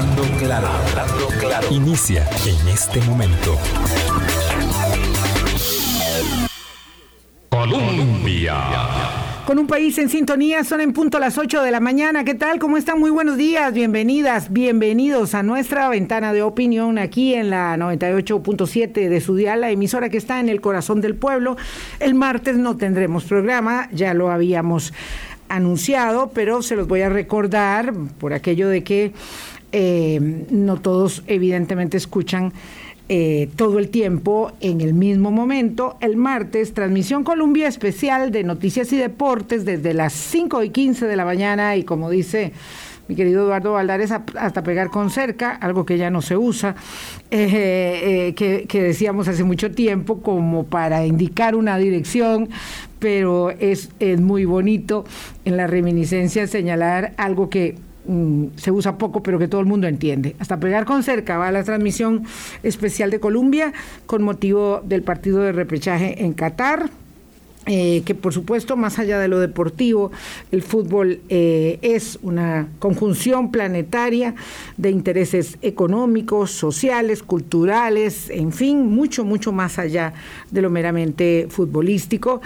Hablando claro, hablando claro. Inicia en este momento. Colombia. Con un país en sintonía, son en punto las 8 de la mañana. ¿Qué tal? ¿Cómo están? Muy buenos días, bienvenidas, bienvenidos a nuestra ventana de opinión aquí en la 98.7 de su la emisora que está en el corazón del pueblo. El martes no tendremos programa, ya lo habíamos anunciado, pero se los voy a recordar por aquello de que eh, no todos evidentemente escuchan eh, todo el tiempo en el mismo momento. El martes, transmisión Columbia especial de noticias y deportes desde las 5 y 15 de la mañana y como dice mi querido Eduardo Valdares, hasta pegar con cerca, algo que ya no se usa, eh, que, que, decíamos hace mucho tiempo como para indicar una dirección, pero es, es muy bonito en la reminiscencia señalar algo que Mm, se usa poco, pero que todo el mundo entiende. Hasta pegar con cerca va la transmisión especial de Colombia con motivo del partido de repechaje en Qatar. Eh, que por supuesto, más allá de lo deportivo, el fútbol eh, es una conjunción planetaria de intereses económicos, sociales, culturales, en fin, mucho, mucho más allá de lo meramente futbolístico.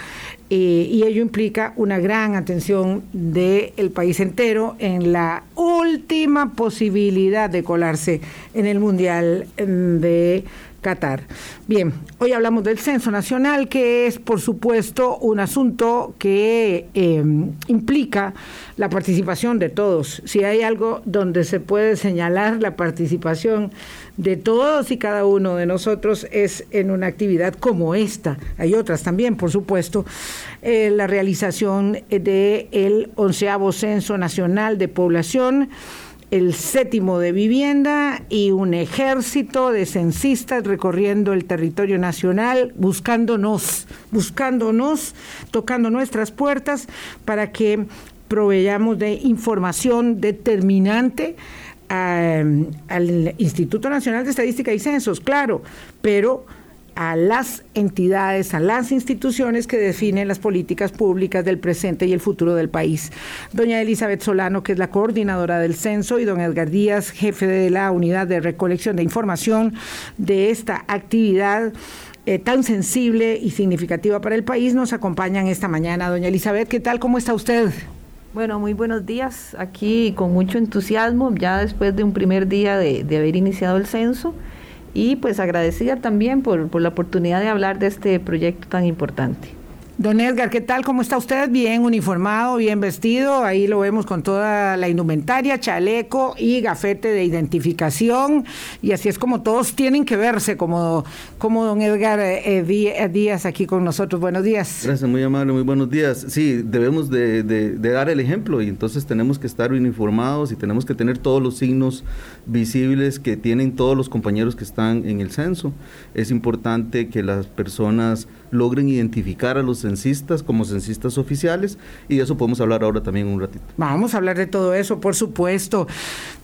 Eh, y ello implica una gran atención del país entero en la última posibilidad de colarse en el Mundial mm, de Qatar. Bien, hoy hablamos del censo nacional, que es, por supuesto, un asunto que em, implica la participación de todos. Si hay algo donde se puede señalar la participación de todos y cada uno de nosotros es en una actividad como esta. Hay otras también, por supuesto. Eh, la realización del el onceavo censo nacional de población el séptimo de vivienda y un ejército de censistas recorriendo el territorio nacional, buscándonos, buscándonos, tocando nuestras puertas para que proveyamos de información determinante al Instituto Nacional de Estadística y Censos, claro, pero a las entidades, a las instituciones que definen las políticas públicas del presente y el futuro del país. Doña Elizabeth Solano, que es la coordinadora del censo, y don Edgar Díaz, jefe de la unidad de recolección de información de esta actividad. Eh, tan sensible y significativa para el país, nos acompañan esta mañana. Doña Elizabeth, ¿qué tal? ¿Cómo está usted? Bueno, muy buenos días. Aquí con mucho entusiasmo, ya después de un primer día de, de haber iniciado el censo y pues agradecida también por, por la oportunidad de hablar de este proyecto tan importante. Don Edgar, ¿qué tal? ¿Cómo está usted? Bien uniformado, bien vestido. Ahí lo vemos con toda la indumentaria, chaleco y gafete de identificación. Y así es como todos tienen que verse, como, como don Edgar eh, eh, Díaz aquí con nosotros. Buenos días. Gracias, muy amable, muy buenos días. Sí, debemos de, de, de dar el ejemplo y entonces tenemos que estar uniformados y tenemos que tener todos los signos visibles que tienen todos los compañeros que están en el censo. Es importante que las personas logren identificar a los censistas como censistas oficiales y de eso podemos hablar ahora también un ratito. Vamos a hablar de todo eso, por supuesto.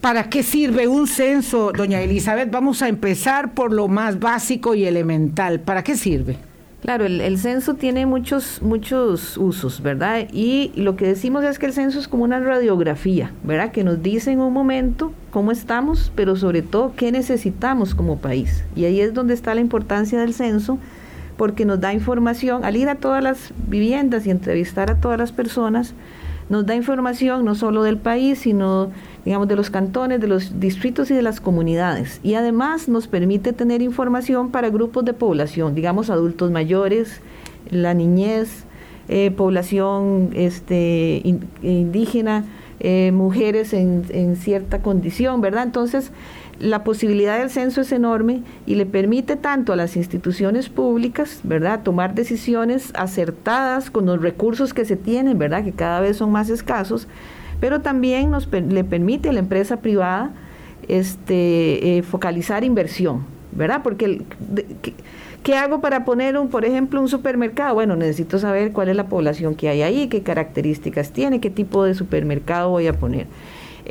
¿Para qué sirve un censo, doña Elizabeth? Vamos a empezar por lo más básico y elemental. ¿Para qué sirve? Claro, el, censo tiene muchos, muchos usos, ¿verdad? Y lo que decimos es que el censo es como una radiografía, ¿verdad? Que nos dice en un momento cómo estamos, pero sobre todo qué necesitamos como país. Y ahí es donde está la importancia del censo, porque nos da información, al ir a todas las viviendas y entrevistar a todas las personas, nos da información no solo del país, sino digamos de los cantones, de los distritos y de las comunidades. Y además nos permite tener información para grupos de población, digamos adultos mayores, la niñez, eh, población este, indígena, eh, mujeres en, en, cierta condición, ¿verdad? Entonces, la posibilidad del censo es enorme y le permite tanto a las instituciones públicas, ¿verdad?, tomar decisiones acertadas con los recursos que se tienen, ¿verdad?, que cada vez son más escasos, pero también nos, le permite a la empresa privada este, eh, focalizar inversión, ¿verdad? Porque, ¿qué, hago para poner, un, por ejemplo, un supermercado? Bueno, necesito saber cuál es la población que hay ahí, qué características tiene, qué tipo de supermercado voy a poner.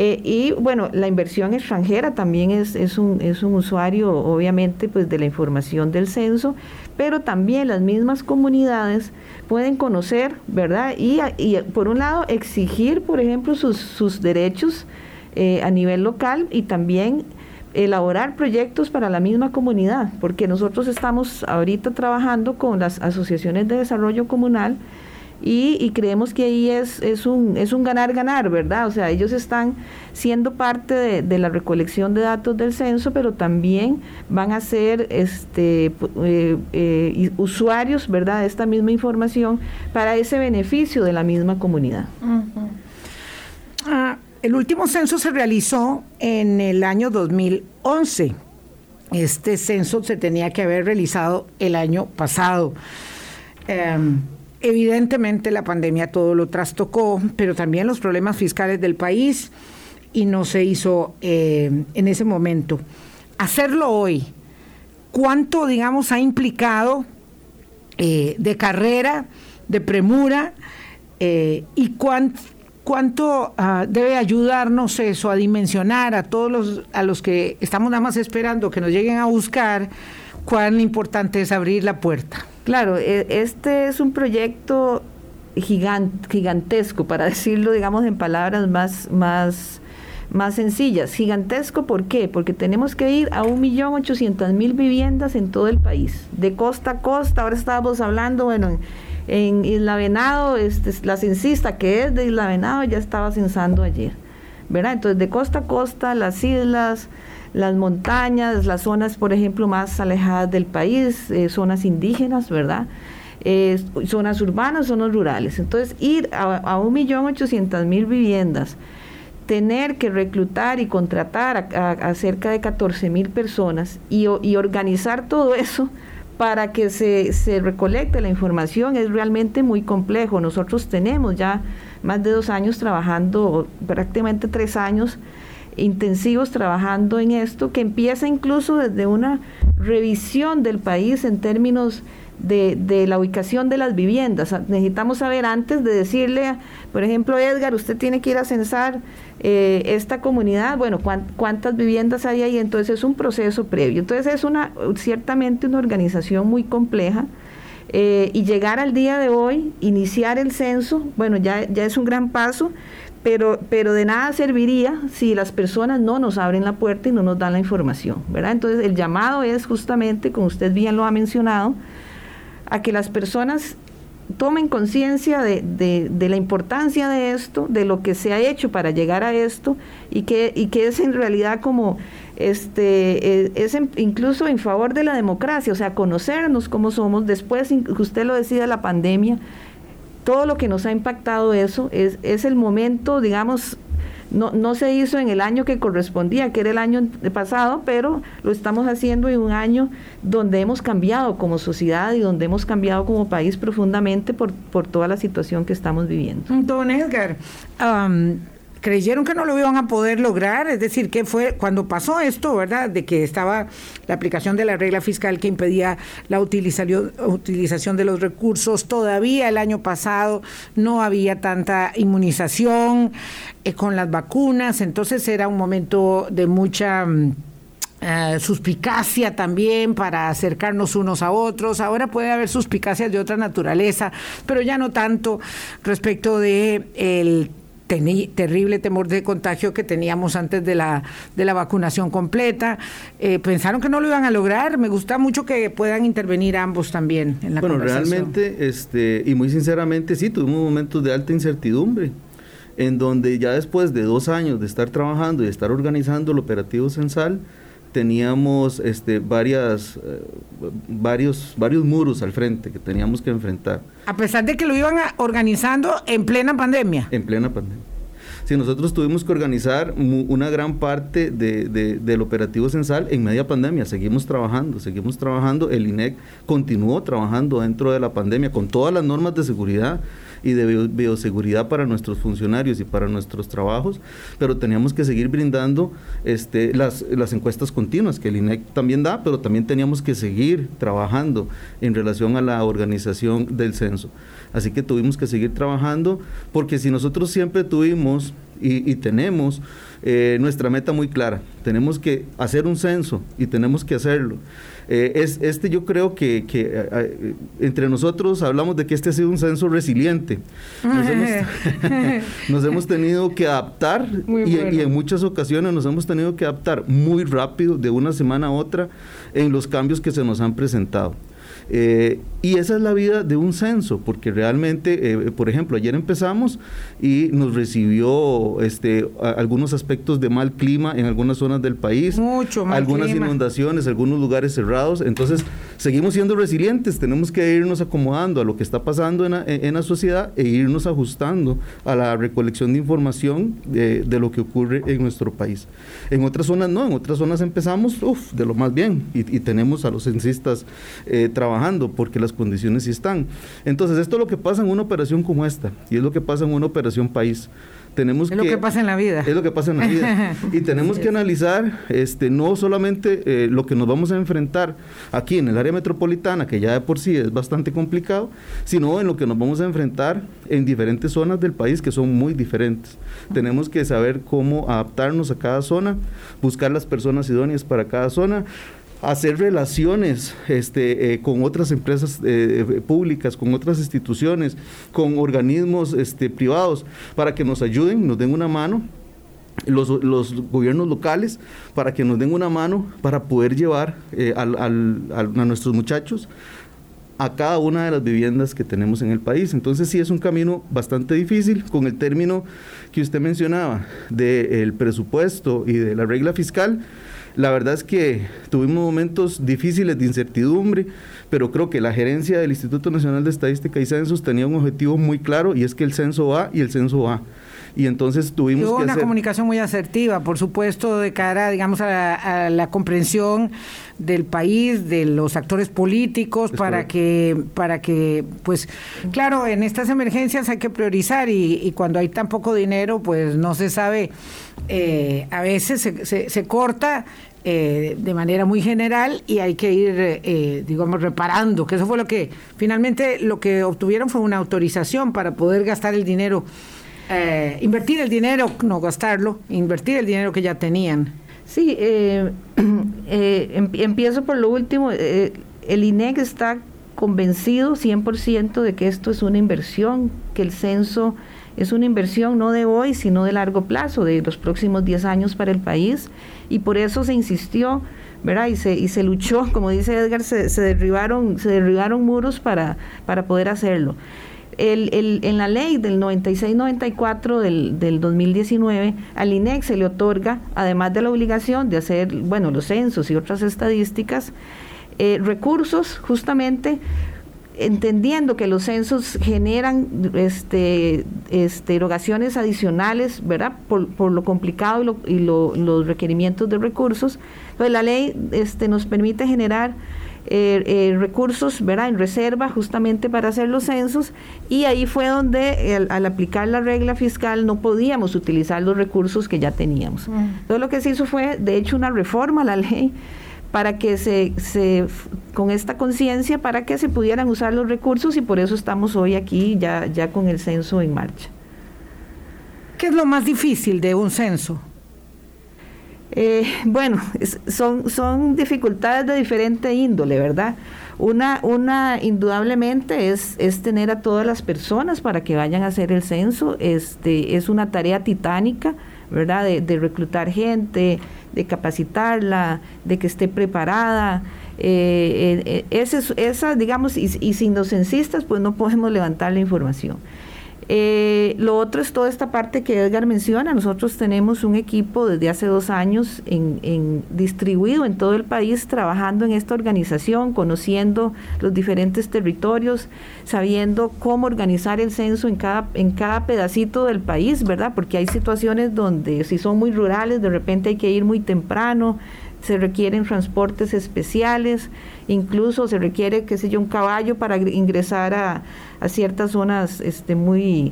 Eh, y bueno, la inversión extranjera también es, es, un, es un usuario, obviamente, pues de la información del censo, pero también las mismas comunidades pueden conocer, ¿verdad? Y, y por un lado, exigir, por ejemplo, sus, sus derechos eh, a nivel local y también elaborar proyectos para la misma comunidad, porque nosotros estamos ahorita trabajando con las asociaciones de desarrollo comunal y, creemos que ahí es, es un es un ganar-ganar, ¿verdad? O sea, ellos están siendo parte de, la recolección de datos del censo, pero también van a ser este, eh, eh, usuarios, ¿verdad?, de esta misma información para ese beneficio de la misma comunidad. Ah, el último censo se realizó en el año 2011. Este censo se tenía que haber realizado el año pasado. Em, Evidentemente la pandemia todo lo trastocó, pero también los problemas fiscales del país y no se hizo eh, en ese momento. Hacerlo hoy, ¿cuánto, digamos, ha implicado eh, de carrera, de premura eh, y cuánto, ah, debe ayudarnos eso a dimensionar a todos los, a los que estamos nada más esperando que nos lleguen a buscar cuán importante es abrir la puerta? Claro, e, este es un proyecto gigantesco, para decirlo, digamos, en palabras más, más, más sencillas. Gigantesco, ¿por qué? Porque tenemos que ir a 1.800.000 viviendas en todo el país, de costa a costa. Ahora estábamos hablando, bueno, en, Isla Venado, este, la censista que es de Isla Venado ya estaba censando ayer, ¿verdad? Entonces, de costa a costa, las islas, las montañas, las zonas, por ejemplo, más alejadas del país, eh, zonas indígenas, ¿verdad? Eh, zonas urbanas, zonas rurales. Entonces, ir a, ochocientos mil viviendas, tener que reclutar y contratar a, cerca de 14 mil personas y, y, organizar todo eso para que se, se recolecte la información es realmente muy complejo. Nosotros tenemos ya más de dos años trabajando, prácticamente tres años, intensivos trabajando en esto, que empieza incluso desde una revisión del país en términos de, de, la ubicación de las viviendas. Necesitamos saber antes de decirle, por ejemplo, Edgar, usted tiene que ir a censar eh, esta comunidad, bueno, cuántas viviendas hay ahí, entonces es un proceso previo. Entonces es una ciertamente una organización muy compleja. Eh, y llegar al día de hoy, iniciar el censo, bueno, ya, ya es un gran paso, pero, pero de nada serviría si las personas no nos abren la puerta y no nos dan la información, ¿verdad? Entonces el llamado es justamente, como usted bien lo ha mencionado, a que las personas tomen conciencia de, de, la importancia de esto, de lo que se ha hecho para llegar a esto y que, y que es en realidad como este eh, es incluso en favor de la democracia, o sea, conocernos cómo somos. Después, usted lo decía, la pandemia, todo lo que nos ha impactado eso es, es el momento, digamos, no, no se hizo en el año que correspondía, que era el año pasado, pero lo estamos haciendo en un año donde hemos cambiado como sociedad y donde hemos cambiado como país profundamente por, por toda la situación que estamos viviendo. Don Edgar, creyeron que no lo iban a poder lograr, es decir, que fue cuando pasó esto, ¿verdad? De que estaba la aplicación de la regla fiscal que impedía la utilización, de los recursos, todavía el año pasado no había tanta inmunización eh, con las vacunas, entonces era un momento de mucha... Mm, eh, suspicacia también para acercarnos unos a otros. Ahora puede haber suspicacias de otra naturaleza, pero ya no tanto respecto de el terrible temor de contagio que teníamos antes de la, de la vacunación completa. Eh, pensaron que no lo iban a lograr. Me gusta mucho que puedan intervenir ambos también en la bueno, realmente, este, y muy sinceramente, sí, tuvimos momentos de alta incertidumbre en donde ya después de dos años de estar trabajando y de estar organizando el operativo censal, teníamos este, varias, eh, varios, varios muros al frente que teníamos que enfrentar. A pesar de que lo iban organizando en plena pandemia. En plena pandemia. Sí, nosotros tuvimos que organizar una gran parte de, del operativo censal en media pandemia. Seguimos trabajando, seguimos trabajando. El INEC continuó trabajando dentro de la pandemia con todas las normas de seguridad y de bioseguridad para nuestros funcionarios y para nuestros trabajos, pero teníamos que seguir brindando este, las, las encuestas continuas que el INEC también da, pero también teníamos que seguir trabajando en relación a la organización del censo. Así que tuvimos que seguir trabajando porque si nosotros siempre tuvimos y, tenemos eh, nuestra meta muy clara. Tenemos que hacer un censo y tenemos que hacerlo. Eh, es, este yo creo que, eh, entre nosotros hablamos de que este ha sido un censo resiliente. Nos, hemos, tenido que adaptar y, y, en muchas ocasiones nos hemos tenido que adaptar muy rápido de una semana a otra en los cambios que se nos han presentado. Eh, y esa es la vida de un censo, porque realmente, eh, por ejemplo, ayer empezamos y nos recibió este, algunos aspectos de mal clima en algunas zonas del país, Mucho mal algunas inundaciones, algunos lugares cerrados. Entonces, seguimos siendo resilientes, tenemos que irnos acomodando a lo que está pasando en la, en la sociedad e irnos ajustando a la recolección de información de, de, lo que ocurre en nuestro país. En otras zonas no, en otras zonas empezamos uf, de lo más bien y, y tenemos a los censistas eh, trabajando porque las condiciones sí están. Entonces, esto es lo que pasa en una operación como esta y es lo que pasa en una operación país. Tenemos es lo que pasa en la vida. Es lo que pasa en la vida. y tenemos que analizar este, no solamente eh, lo que nos vamos a enfrentar aquí en el área metropolitana, que ya de por sí es bastante complicado, sino en lo que nos vamos a enfrentar en diferentes zonas del país que son muy diferentes. Tenemos que saber cómo adaptarnos a cada zona, buscar las personas idóneas para cada zona hacer relaciones este, eh, con otras empresas eh, públicas, con otras instituciones, con organismos este, privados, para que nos ayuden, nos den una mano. Los, gobiernos locales para que nos den una mano para poder llevar eh, a nuestros muchachos a cada una de las viviendas que tenemos en el país. Entonces sí es un camino bastante difícil con el término que usted mencionaba del presupuesto y de la regla fiscal la verdad es que tuvimos momentos difíciles de incertidumbre, pero creo que la gerencia del Instituto Nacional de Estadística y Censos tenía un objetivo muy claro y es que el censo va y el censo va y entonces tuvimos Hubo que una comunicación muy asertiva, por supuesto, de cara, digamos, a, la comprensión del país, de los actores políticos, para que, para que, pues, claro, en estas emergencias hay que priorizar y, cuando hay tan poco dinero, pues no se sabe, eh, a veces se, se corta eh, de manera muy general y hay que ir, eh, digamos, reparando, que eso fue lo que finalmente lo que obtuvieron fue una autorización para poder gastar el dinero, eh, invertir el dinero, no gastarlo, invertir el dinero que ya tenían. Sí, em, empiezo por lo último. el INEC está convencido 100% de que esto es una inversión, que el censo es una inversión no de hoy, sino de largo plazo, de los próximos 10 años para el país, y por eso se insistió, ¿verdad? Y se, y se luchó, como dice Edgar, se, derribaron, se derribaron muros para, para poder hacerlo. El, el, en la ley del 96-94 del, del 2019, al INEX se le otorga, además de la obligación de hacer, bueno, los censos y otras estadísticas, eh, recursos justamente entendiendo que los censos generan este, este, erogaciones adicionales, ¿verdad? Por, por lo complicado y, los requerimientos de recursos, pues la ley este, nos permite generar eh, eh, recursos, ¿verdad? En reserva justamente para hacer los censos y ahí fue donde al aplicar la regla fiscal no podíamos utilizar los recursos que ya teníamos. Entonces lo que se hizo fue, de hecho, una reforma a la ley para que se, se con esta conciencia, para que se pudieran usar los recursos y por eso estamos hoy aquí ya, ya con el censo en marcha. ¿Qué es lo más difícil de un censo? Eh, bueno, son, son dificultades de diferente índole, ¿verdad? Una, una indudablemente es, es tener a todas las personas para que vayan a hacer el censo. Este, es una tarea titánica, ¿verdad? De, reclutar gente, de capacitarla, de que esté preparada. Eh, eh, esa, esa, digamos, y, y sin los pues no podemos levantar la información. Eh, lo otro es toda esta parte que Edgar menciona. Nosotros tenemos un equipo desde hace dos años en, distribuido en todo el país trabajando en esta organización, conociendo los diferentes territorios, sabiendo cómo organizar el censo en cada, en cada pedacito del país, ¿verdad? Porque hay situaciones donde si son muy rurales, de repente hay que ir muy temprano, se requieren transportes especiales, incluso se requiere, qué sé yo, un caballo para ingresar a, ciertas zonas este, muy,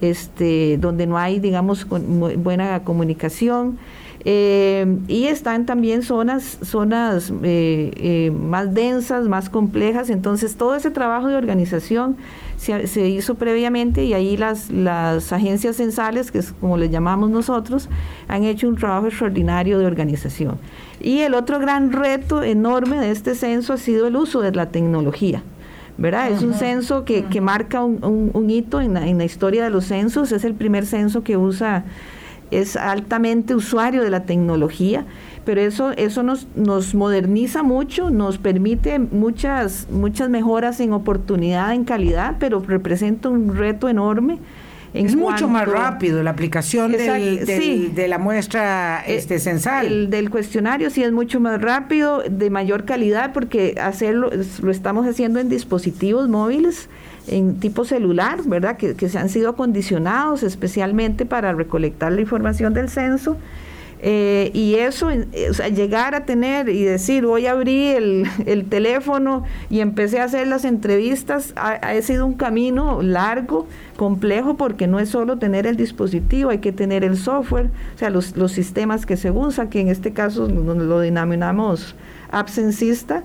este, donde no hay, digamos, buena comunicación. Eh, y están también zonas, zonas eh, eh, más densas, más complejas. Entonces, todo ese trabajo de organización se, hizo previamente y ahí las, las agencias censales, que es como les llamamos nosotros, han hecho un trabajo extraordinario de organización. Y el otro gran reto enorme de este censo ha sido el uso de la tecnología. ¿verdad? Es un censo que, que marca un, un, hito en la, en la historia de los censos, es el primer censo que usa es altamente usuario de la tecnología, pero eso, eso nos, nos moderniza mucho, nos permite muchas, muchas mejoras en oportunidad, en calidad, pero representa un reto enorme. es mucho más rápido la aplicación de la muestra eh, este, censal. El del cuestionario sí es mucho más rápido, de mayor calidad, porque hacerlo lo estamos haciendo en dispositivos móviles en tipo celular, ¿verdad? Que, se han sido acondicionados especialmente para recolectar la información del censo. Eh, y eso, o sea, llegar a tener y decir, voy a abrir el, teléfono y empecé a hacer las entrevistas, ha, sido un camino largo, complejo, porque no es solo tener el dispositivo, hay que tener el software, o sea, los, los sistemas que se usan, que en este caso lo denominamos absencista,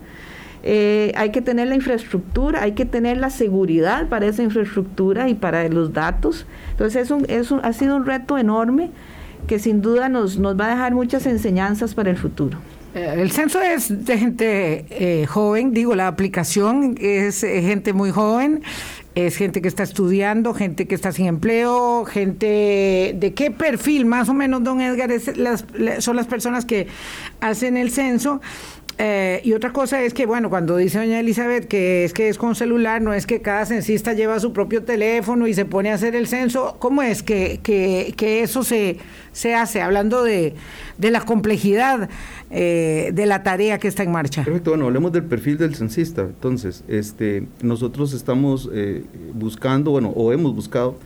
eh, hay que tener la infraestructura, hay que tener la seguridad para esa infraestructura y para los datos. Entonces es un, ha sido un reto enorme que sin duda nos, nos va a dejar muchas enseñanzas para el futuro. Eh, el censo es de gente eh, joven, digo, la aplicación es gente muy joven, es gente que está estudiando, gente que está sin empleo, gente de qué perfil más o menos, don Edgar, son las personas que hacen el censo. Eh, y otra cosa es que, bueno, cuando dice doña Elizabeth que es que es con celular, no es que cada censista lleva su propio teléfono y se pone a hacer el censo. ¿Cómo es que, que, eso se, se hace? Hablando de, de la complejidad eh, de la tarea que está en marcha. Perfecto, bueno, hablemos del perfil del censista. Entonces, este, nosotros estamos eh, buscando, bueno, o hemos buscado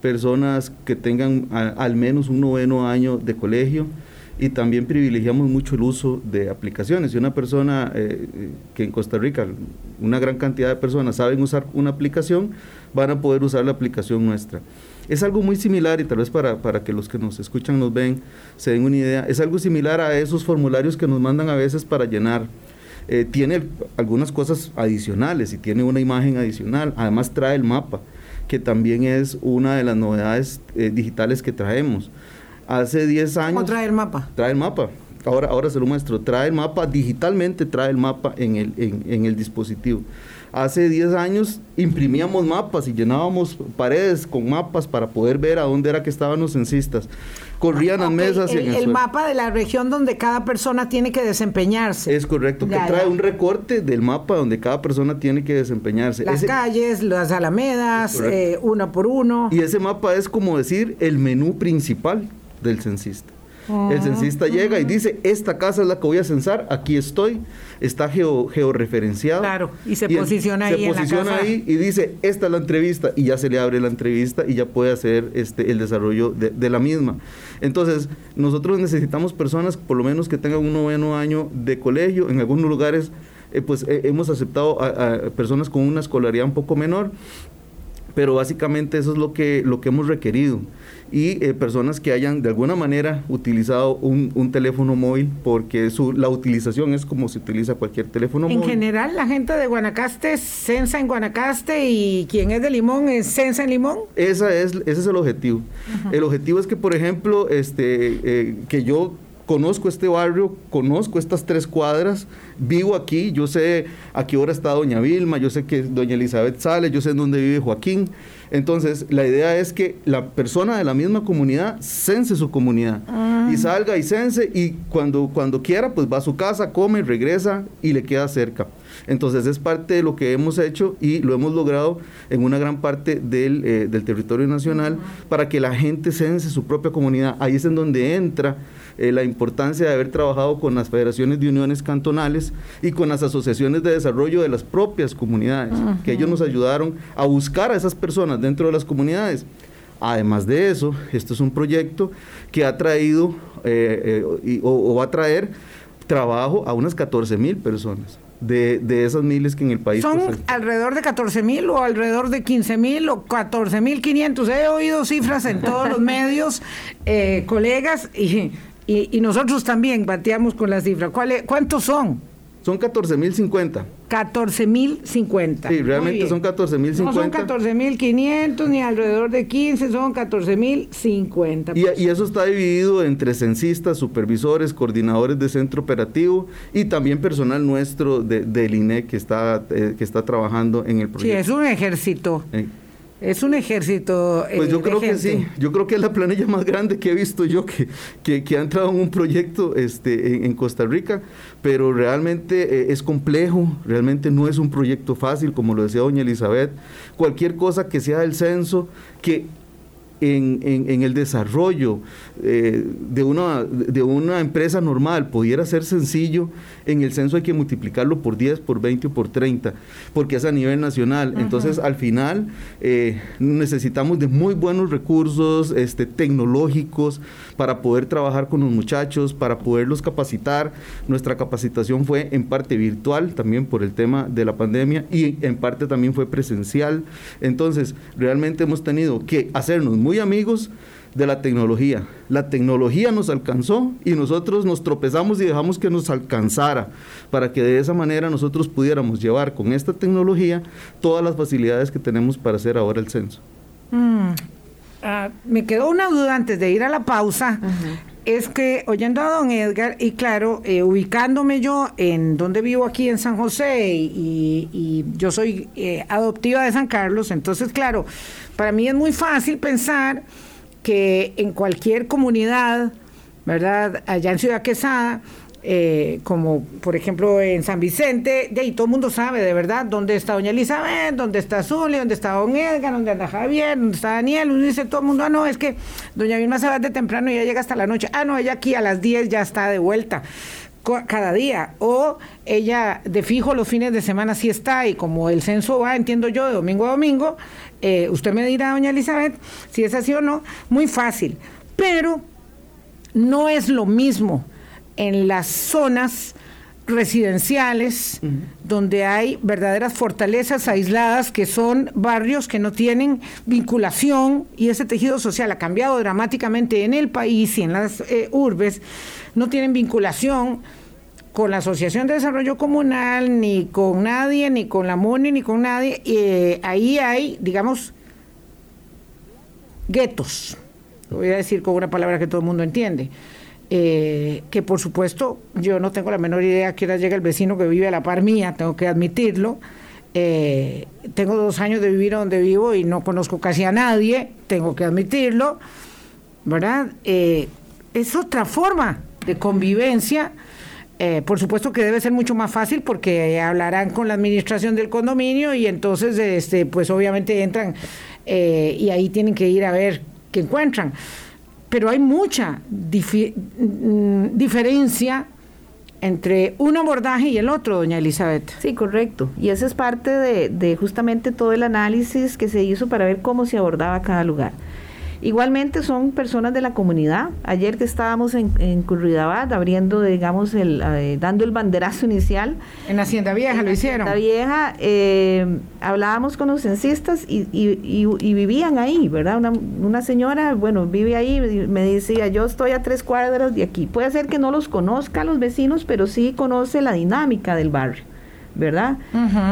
personas que tengan al menos un noveno año de colegio y también privilegiamos mucho el uso de aplicaciones. Si una persona eh, que en Costa Rica, una gran cantidad de personas saben usar una aplicación, van a poder usar la aplicación nuestra. Es algo muy similar, y tal vez para, para que los que nos escuchan nos ven, se den una idea, es algo similar a esos formularios que nos mandan a veces para llenar. Eh, tiene algunas cosas adicionales y tiene una imagen adicional, además trae el mapa, que también es una de las novedades eh, digitales que traemos hace 10 años... ¿Cómo trae el mapa? Trae el mapa. Ahora, ahora se lo muestro. Trae el mapa, digitalmente trae el mapa en el, en, el dispositivo. Hace 10 años imprimíamos mapas y llenábamos paredes con mapas para poder ver a dónde era que estaban los censistas. Corrían las mesas y en el, mapa de la región donde cada persona tiene que desempeñarse. Es correcto, que trae un recorte del mapa donde cada persona tiene que desempeñarse. Las calles, las alamedas, eh, uno por uno. Y ese mapa es como decir el menú principal del censista. El censista llega y dice, esta casa es la que voy a censar, aquí estoy, está geo, georreferenciado. Claro, y se posiciona ahí. Se posiciona ahí y dice, esta es la entrevista, y ya se le abre la entrevista y ya puede hacer este, el desarrollo de, la misma. Entonces, nosotros necesitamos personas, por lo menos que tengan un noveno año de colegio, en algunos lugares, eh, pues eh, hemos aceptado a, personas con una escolaridad un poco menor, pero básicamente eso es lo que, lo que hemos requerido y eh, personas que hayan de alguna manera utilizado un, teléfono móvil, porque su, la utilización es como se utiliza cualquier teléfono móvil. En general, la gente de Guanacaste censa en Guanacaste y quien es de Limón es censa en Limón. Esa es, ese es el objetivo. El objetivo es que, por ejemplo, este, eh, que yo conozco este barrio, conozco estas tres cuadras, vivo aquí, yo sé a qué hora está doña Vilma, yo sé que doña Elizabeth sale, yo sé en dónde vive Joaquín. Entonces, la idea es que la persona de la misma comunidad sense su comunidad y ah. salga y sense y cuando, cuando quiera, pues va a su casa, come, regresa y le queda cerca. Entonces, es parte de lo que hemos hecho y lo hemos logrado en una gran parte del, eh, del territorio nacional para que la gente sense su propia comunidad. Ahí es en donde entra eh, la importancia de haber trabajado con las federaciones de uniones cantonales y con las asociaciones de desarrollo de las propias comunidades, que ellos nos ayudaron a buscar a esas personas dentro de las comunidades. Además de eso, esto es un proyecto que ha traído eh, eh, o, va a traer trabajo a unas 14 mil personas. De, esas miles que en el país... ¿Son alrededor de 14 mil o alrededor de 15 mil o 14 mil 500? He oído cifras en todos los medios, colegas, y y, nosotros también bateamos con la cifra. ¿Cuántos son? Son 14.050. 14.050. Sí, realmente son 14.050. No son 14.500 ni alrededor de 15, son 14.050. Y, y eso está dividido entre censistas, supervisores, coordinadores de centro operativo y también personal nuestro de, del INE que está, eh, que está trabajando en el proyecto. Sí, es un ejército. Eh, es un ejército. pues yo creo que sí. Yo creo que es la planilla más grande que he visto yo que, que, ha entrado en un proyecto este, en, Costa Rica, pero realmente eh, es complejo, realmente no es un proyecto fácil, como lo decía doña Elizabeth. Cualquier cosa que sea del censo, que en, en, el desarrollo eh, de, una, de una empresa normal pudiera ser sencillo, en el censo hay que multiplicarlo por 10, por 20 o por 30, porque es a nivel nacional. Entonces, al final, eh, necesitamos de muy buenos recursos este, tecnológicos para poder trabajar con los muchachos, para poderlos capacitar. Nuestra capacitación fue en parte virtual, también por el tema de la pandemia, y en parte también fue presencial. Entonces, realmente hemos tenido que hacernos muy amigos de la tecnología. La tecnología nos alcanzó y nosotros nos tropezamos y dejamos que nos alcanzara para que de esa manera nosotros pudiéramos llevar con esta tecnología todas las facilidades que tenemos para hacer ahora el censo. Mm. Ah, me quedó una duda antes de ir a la pausa. Es que oyendo a don Edgar, y claro, eh, ubicándome yo en donde vivo aquí en San José, y, yo soy eh, adoptiva de San Carlos, entonces, claro, para mí es muy fácil pensar que en cualquier comunidad, ¿verdad? Allá en Ciudad Quesada, eh, como por ejemplo en San Vicente, de ahí todo el mundo sabe de verdad dónde está doña Elizabeth, dónde está Zully, dónde está don Edgar, dónde anda Javier, dónde está Daniel, uno dice todo el mundo, ah no, es que doña Vilma se va de temprano y ya llega hasta la noche, ah no, ella aquí a las 10 ya está de vuelta cada día o ella de fijo los fines de semana sí está y como el censo va, entiendo yo, de domingo a domingo, eh, usted me dirá, doña Elizabeth, si es así o no, muy fácil, pero no es lo mismo en las zonas residenciales donde hay verdaderas fortalezas aisladas que son barrios que no tienen vinculación y ese tejido social ha cambiado dramáticamente en el país y en las eh, urbes, no tienen vinculación con la Asociación de Desarrollo Comunal, ni con nadie, ni con la MONI, ni con nadie. Eh, ahí hay, digamos, guetos, voy a decir con una palabra que todo el mundo entiende. Eh, que por supuesto yo no tengo la menor idea a qué hora llega el vecino que vive a la par mía, tengo que admitirlo. Eh, tengo dos años de vivir donde vivo y no conozco casi a nadie, tengo que admitirlo, ¿verdad? es otra forma de convivencia eh, por supuesto que debe ser mucho más fácil porque hablarán con la administración del condominio y entonces, este, pues obviamente entran eh, y ahí tienen que ir a ver qué encuentran. Pero hay mucha mm, diferencia entre un abordaje y el otro, doña Elizabeth. Sí, correcto. Y esa es parte de, de justamente todo el análisis que se hizo para ver cómo se abordaba cada lugar. Igualmente son personas de la comunidad. Ayer que estábamos en, en Curridabat abriendo, digamos, el, eh, dando el banderazo inicial. En Hacienda Vieja lo hicieron. En Hacienda Vieja eh, hablábamos con los censistas y, y, vivían ahí, ¿verdad? Una, una, señora, bueno, vive ahí, me decía, yo estoy a tres cuadras de aquí. Puede ser que no los conozca a los vecinos, pero sí conoce la dinámica del barrio, ¿verdad?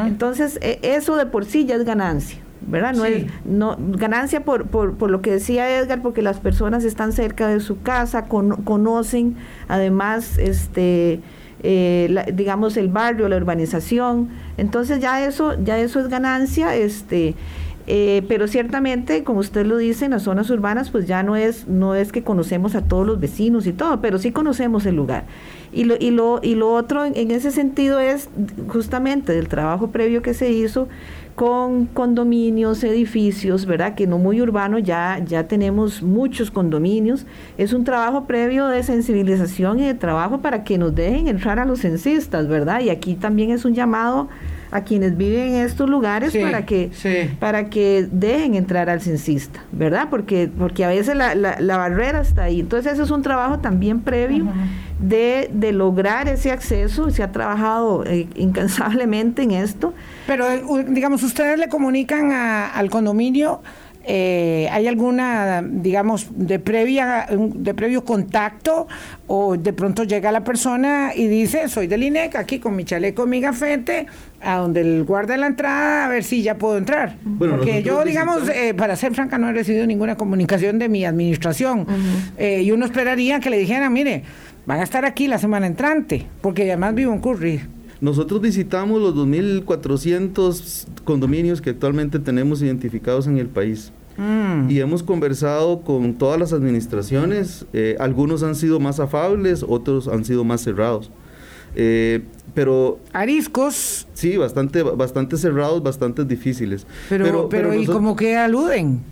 Entonces, e, eso de por sí ya es ganancia. ¿Verdad? No es no, ganancia por, por, por, lo que decía Edgar, porque las personas están cerca de su casa, conocen además, este, eh, digamos, el barrio, la urbanización. Entonces ya eso, ya eso es ganancia, este, eh, pero ciertamente, como usted lo dice, en las zonas urbanas, pues ya no es, no es que conocemos a todos los vecinos y todo, pero sí conocemos el lugar. Y lo, y lo, y lo otro en ese sentido es justamente del trabajo previo que se hizo, con condominios, edificios, ¿verdad? Que no muy urbano, ya, ya tenemos muchos condominios. Es un trabajo previo de sensibilización y de trabajo para que nos dejen entrar a los censistas, ¿verdad? Y aquí también es un llamado a quienes viven en estos lugares para que para que dejen entrar al censista, ¿verdad? Porque porque a veces la, la, barrera está ahí. Entonces eso es un trabajo también previo de, de, lograr ese acceso. Se ha trabajado eh, incansablemente en esto. Pero eh, digamos, ustedes le comunican al condominio eh, ¿hay alguna, digamos, de, previa, de previo contacto o de pronto llega la persona y dice, soy del INEC, aquí con mi chaleco, mi gafete, a donde el guarda la entrada, a ver si ya puedo entrar? Porque yo, digamos, eh, para ser franca, no he recibido ninguna comunicación de mi administración eh, y uno esperaría que le dijeran, mire, van a estar aquí la semana entrante, porque además vivo en Curry. Nosotros visitamos los 2.400 condominios que actualmente tenemos identificados en el país. Mm. Y hemos conversado con todas las administraciones, eh, algunos han sido más afables, otros han sido más cerrados. Eh, pero ariscos sí bastante bastante cerrados bastante difíciles pero pero, y como que aluden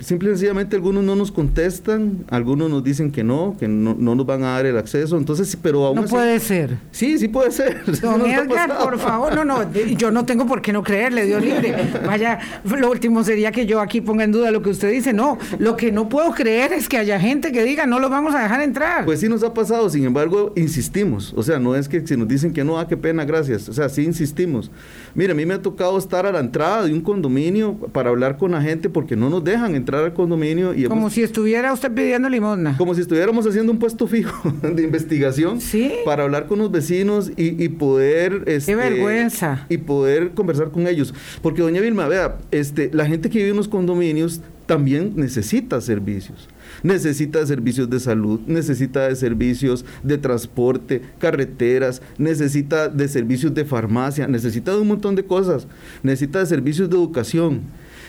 simple y sencillamente algunos no nos contestan, algunos nos dicen que no, que no, nos van a dar el acceso, entonces, pero aún No puede ser. Sí, sí puede ser. Don Edgar, por favor, no, no, yo no tengo por qué no creerle, Dios libre. Vaya, lo último sería que yo aquí ponga en duda lo que usted dice. No, lo que no puedo creer es que haya gente que diga, no lo vamos a dejar entrar. Pues sí nos ha pasado, sin embargo, insistimos. O sea, no es que si nos dicen que no, ah, qué pena, gracias. O sea, sí insistimos. Mire, a mí me ha tocado estar a la entrada de un condominio para hablar con la gente porque no nos dejan entrar al condominio. Y como si estuviera usted pidiendo limosna. Como si estuviéramos haciendo un puesto fijo de investigación para hablar con los vecinos y, poder... Este, Qué vergüenza. Y poder conversar con ellos. Porque doña Vilma, vea, este, la gente que vive en los condominios también necesita servicios necesita de servicios de salud, necesita de servicios de transporte, carreteras, necesita de servicios de farmacia, necesita de un montón de cosas, necesita de servicios de educación.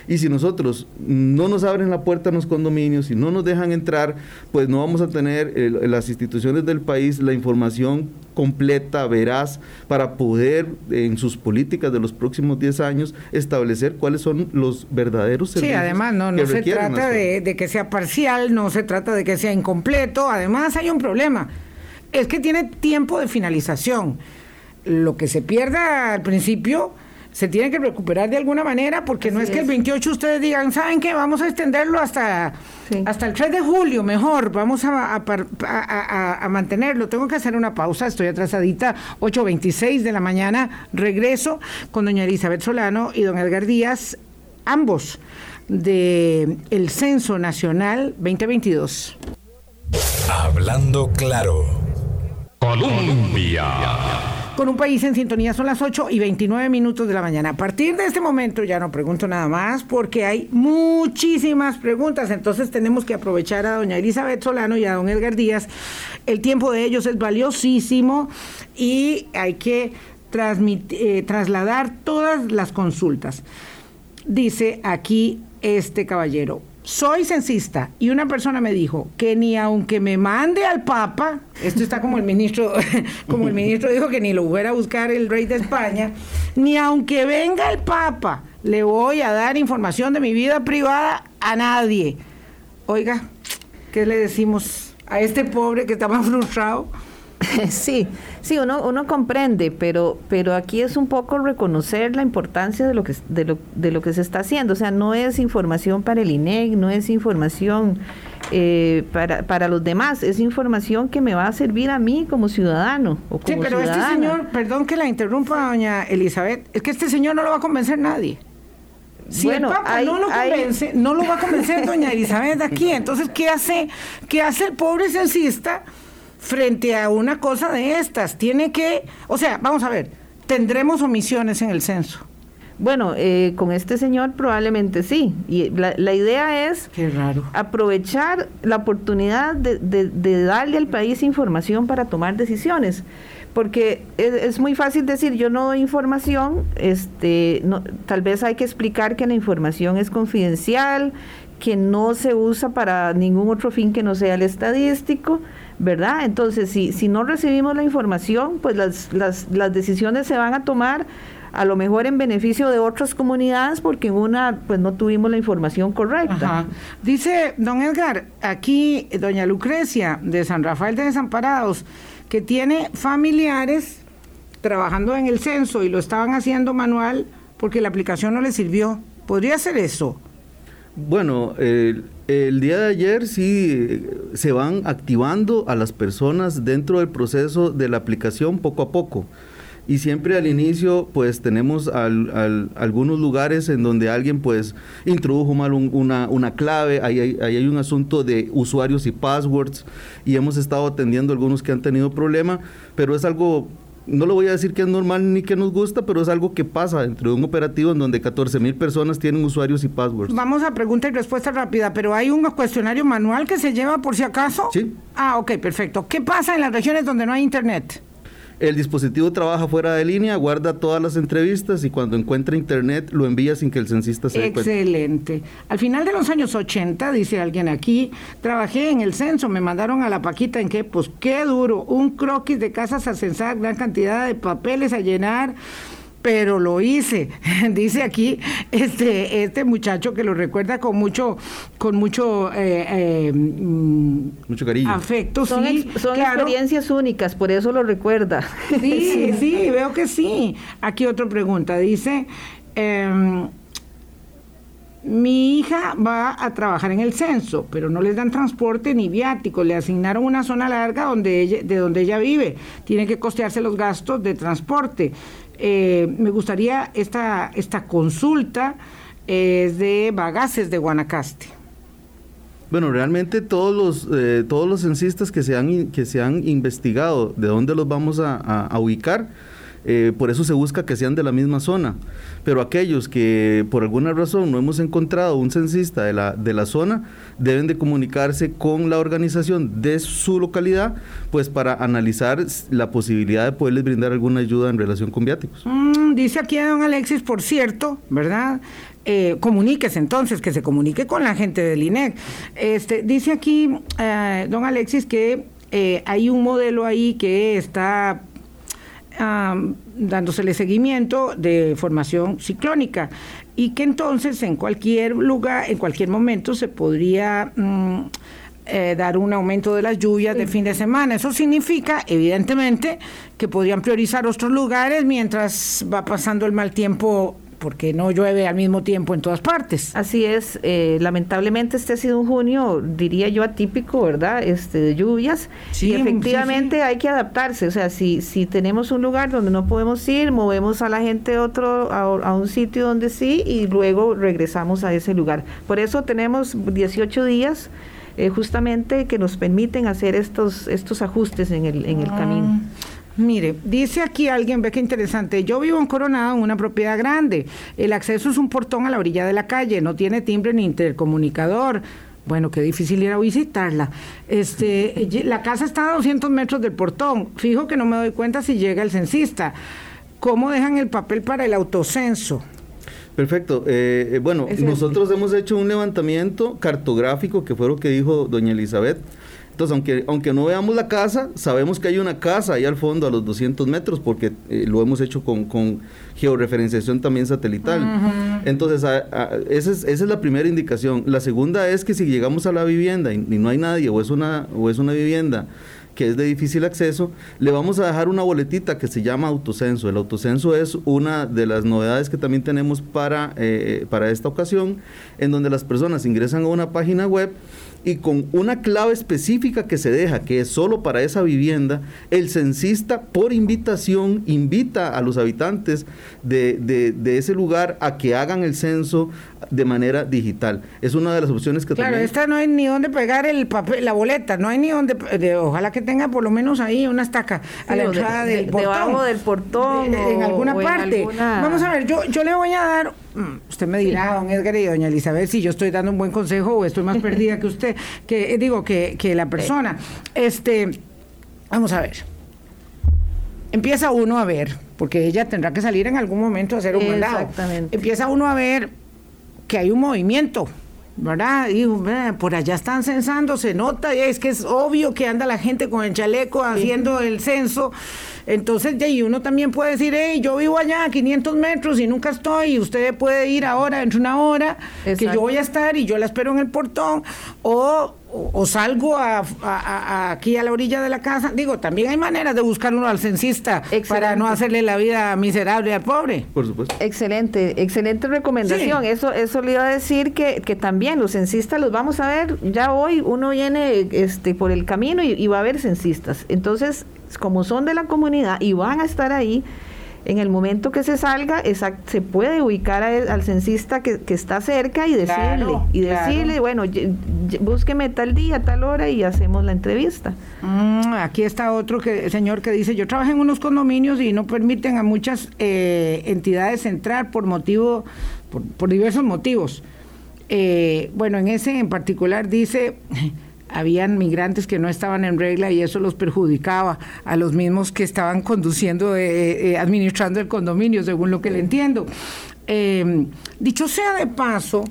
Y si nosotros no nos abren la puerta en los condominios, y no nos dejan entrar, pues no vamos a tener las instituciones del país la información completa, veraz, para poder en sus políticas de los próximos 10 años establecer cuáles son los verdaderos servicios. Sí, además no, no se trata de, de que sea parcial, no se trata de que sea incompleto, además hay un problema, es que tiene tiempo de finalización. Lo que se pierda al principio se tiene que recuperar de alguna manera porque no es que el 28 ustedes digan, ¿saben qué? Vamos a extenderlo hasta, hasta el 3 de julio, mejor, vamos a, a, mantenerlo. Tengo que hacer una pausa, estoy atrasadita, 8.26 de la mañana, regreso con doña Elizabeth Solano y don Edgar Díaz, ambos de el Censo Nacional 2022. Hablando claro. Colombia con un país en sintonía. Son las 8 y 29 minutos de la mañana. A partir de este momento ya no pregunto nada más porque hay muchísimas preguntas. Entonces tenemos que aprovechar a doña Elizabeth Solano y a don Edgar Díaz. El tiempo de ellos es valiosísimo y hay que eh, trasladar todas las consultas. Dice aquí este caballero, soy censista y una persona me dijo que ni aunque me mande al Papa, esto está como el ministro, como el ministro dijo que ni lo fuera a buscar el rey de España, ni aunque venga el Papa, le voy a dar información de mi vida privada a nadie. Oiga, ¿qué le decimos a este pobre que está más frustrado? Sí, sí, uno, uno comprende, pero, pero aquí es un poco reconocer la importancia de lo, que, de, lo, de lo que se está haciendo. O sea, no es información para el INEC, no es información eh, para, para los demás, es información que me va a servir a mí como ciudadano. O como sí, pero este señor, perdón que la interrumpa, doña Elizabeth, es que este señor no lo va a convencer nadie. Si bueno, el Papa no lo convence, no lo va a convencer doña Elizabeth aquí. Entonces, ¿qué hace, qué hace el pobre censista? Frente a una cosa de estas. Tiene que, o sea, vamos a ver, ¿tendremos omisiones en el censo? Bueno, eh, con este señor probablemente sí. Y la, idea es aprovechar la oportunidad de, darle al país información para tomar decisiones. Porque es, muy fácil decir, yo no doy información, este, no, tal vez hay que explicar que la información es confidencial, que no se usa para ningún otro fin que no sea el estadístico ¿verdad? Entonces, si, si no recibimos la información, pues las, las, las decisiones se van a tomar a lo mejor en beneficio de otras comunidades porque en una pues no tuvimos la información correcta. Dice don Edgar, aquí doña Lucrecia de San Rafael de Desamparados, que tiene familiares trabajando en el censo y lo estaban haciendo manual porque la aplicación no le sirvió. ¿Podría ser eso? Bueno, el día de ayer sí se van activando a las personas dentro del proceso de la aplicación poco a poco. y siempre al inicio pues tenemos algunos lugares en donde alguien pues introdujo mal una, una, clave, ahí hay, ahí hay un asunto de usuarios y passwords y hemos estado atendiendo algunos que han tenido problema, pero es algo no lo voy a decir que es normal ni que nos gusta, pero es algo que pasa dentro de un operativo en donde 14 mil personas tienen usuarios y passwords. Vamos a pregunta y respuesta rápida, pero hay un cuestionario manual que se lleva por si acaso. Sí. Ah, ok, perfecto. ¿Qué pasa en las regiones donde no hay internet? El dispositivo trabaja fuera de línea, guarda todas las entrevistas y cuando encuentra internet lo envía sin que el censista se cuenta. Excelente. Al final de los años 80, dice alguien aquí, trabajé en el censo, me mandaron a la Paquita en que, pues qué duro, un croquis de casas a censar, gran cantidad de papeles a llenar pero lo hice. Dice aquí este, este muchacho que lo recuerda con mucho, con mucho, eh, eh, mm, mucho cariño. Afecto, son sí. son experiencias únicas, por eso lo recuerda. Sí, sí, veo que sí. Aquí otra pregunta. Dice, em, mi hija va a trabajar en el censo, pero no les dan transporte ni viático. Le asignaron una zona larga donde ella, de donde ella vive. Tiene que costearse los gastos de transporte. Eh, me gustaría esta, esta consulta es de Bagaces de Guanacaste. Bueno, realmente todos los, eh, todos los censistas que se, han, que se han investigado de dónde los vamos a ubicar, eh, por eso se busca que sean de la misma zona. Pero aquellos que por alguna razón no hemos encontrado un censista de la, de la zona, deben de comunicarse con la organización de su localidad, pues para analizar la posibilidad de poderles brindar alguna ayuda en relación con viáticos. Mm, dice aquí don Alexis, por cierto, ¿verdad? Eh, comuníquese entonces, que se comunique con la gente del INEC. Este, dice aquí eh, don Alexis que hay un modelo ahí que está dándosele seguimiento de formación ciclónica y que entonces en cualquier lugar, en cualquier momento se podría mm, eh, dar un aumento de las lluvias de fin de semana. Eso significa, evidentemente, que podrían priorizar otros lugares mientras va pasando el mal tiempo porque no llueve al mismo tiempo en todas partes. Así es, eh, lamentablemente este ha sido un junio, diría yo, atípico, ¿verdad? Este, de lluvias. y efectivamente hay que adaptarse, o sea, si, si tenemos un lugar donde no podemos ir, movemos a la gente otro, a, un sitio donde sí y luego regresamos a ese lugar. Por eso tenemos 18 días. Eh, justamente que nos permiten hacer estos estos ajustes en el, en el ah. camino. Mire, dice aquí alguien, ve qué interesante, yo vivo en Coronado en una propiedad grande, el acceso es un portón a la orilla de la calle, no tiene timbre ni intercomunicador. Bueno, qué difícil ir a visitarla. Este, la casa está a 200 metros del portón. Fijo que no me doy cuenta si llega el censista. ¿Cómo dejan el papel para el autocenso? Perfecto. Eh, eh, bueno, nosotros hemos hecho un levantamiento cartográfico, que fue lo que dijo doña Elizabeth, entonces, aunque, aunque no veamos la casa, sabemos que hay una casa ahí al fondo a los 200 metros porque eh, lo hemos hecho con, con georreferenciación también satelital. Entonces, esa, es, esa, es, la primera indicación. La segunda es que si llegamos a la vivienda y, no hay nadie o es una, o es una vivienda que es de difícil acceso, le vamos a dejar una boletita que se llama autocenso. El autocenso es una de las novedades que también tenemos para, eh, para esta ocasión, en donde las personas ingresan a una página web y con una clave específica que se deja, que es solo para esa vivienda, el censista por invitación invita a los habitantes de, ese lugar a que hagan el censo de manera digital. Es una de las opciones que Claro, esta no hay ni dónde pegar el papel, la boleta, no hay ni dónde, de, ojalá que tenga por lo menos ahí una estaca a la entrada del portón. Debajo del portón. en alguna parte. Vamos a ver, yo, yo le voy a dar usted me dirá, don Edgar y doña Elizabeth, si yo estoy dando un buen consejo o estoy más perdida que usted, que eh, digo, que, que la persona. Este, vamos a ver. Empieza uno a ver, porque ella tendrá que salir en algún momento a hacer un mandado. Exactamente. Empieza uno a ver que hay un movimiento, ¿verdad? Y por allá están censando, se nota, y es que es obvio que anda la gente con el chaleco haciendo el censo. Entonces, y uno también puede decir, hey, yo vivo allá a 500 metros y nunca estoy, y usted puede ir ahora, dentro de una hora, que yo voy a estar y yo la espero en el portón, o o, salgo a, aquí a la orilla de la casa. Digo, también hay maneras de buscar uno al censista para no hacerle la vida miserable al pobre. Por supuesto. Excelente, excelente recomendación. Eso, eso le iba a decir que, que, también los censistas los vamos a ver. Ya hoy uno viene este, por el camino y, y va a haber censistas. Entonces, como son de la comunidad y van a estar ahí, en el momento que se salga, se puede ubicar al censista que, está cerca y decirle, y decirle, bueno, búsqueme tal día, tal hora y hacemos la entrevista. Mm, aquí está otro que, señor que dice, yo trabajo en unos condominios y no permiten a muchas eh, entidades entrar por motivo, por, diversos motivos. Eh, bueno, en ese en particular dice habían migrantes que no estaban en regla y eso los perjudicaba a los mismos que estaban conduciendo, eh, eh, administrando el condominio, según lo que le entiendo. Eh, dicho sea de paso,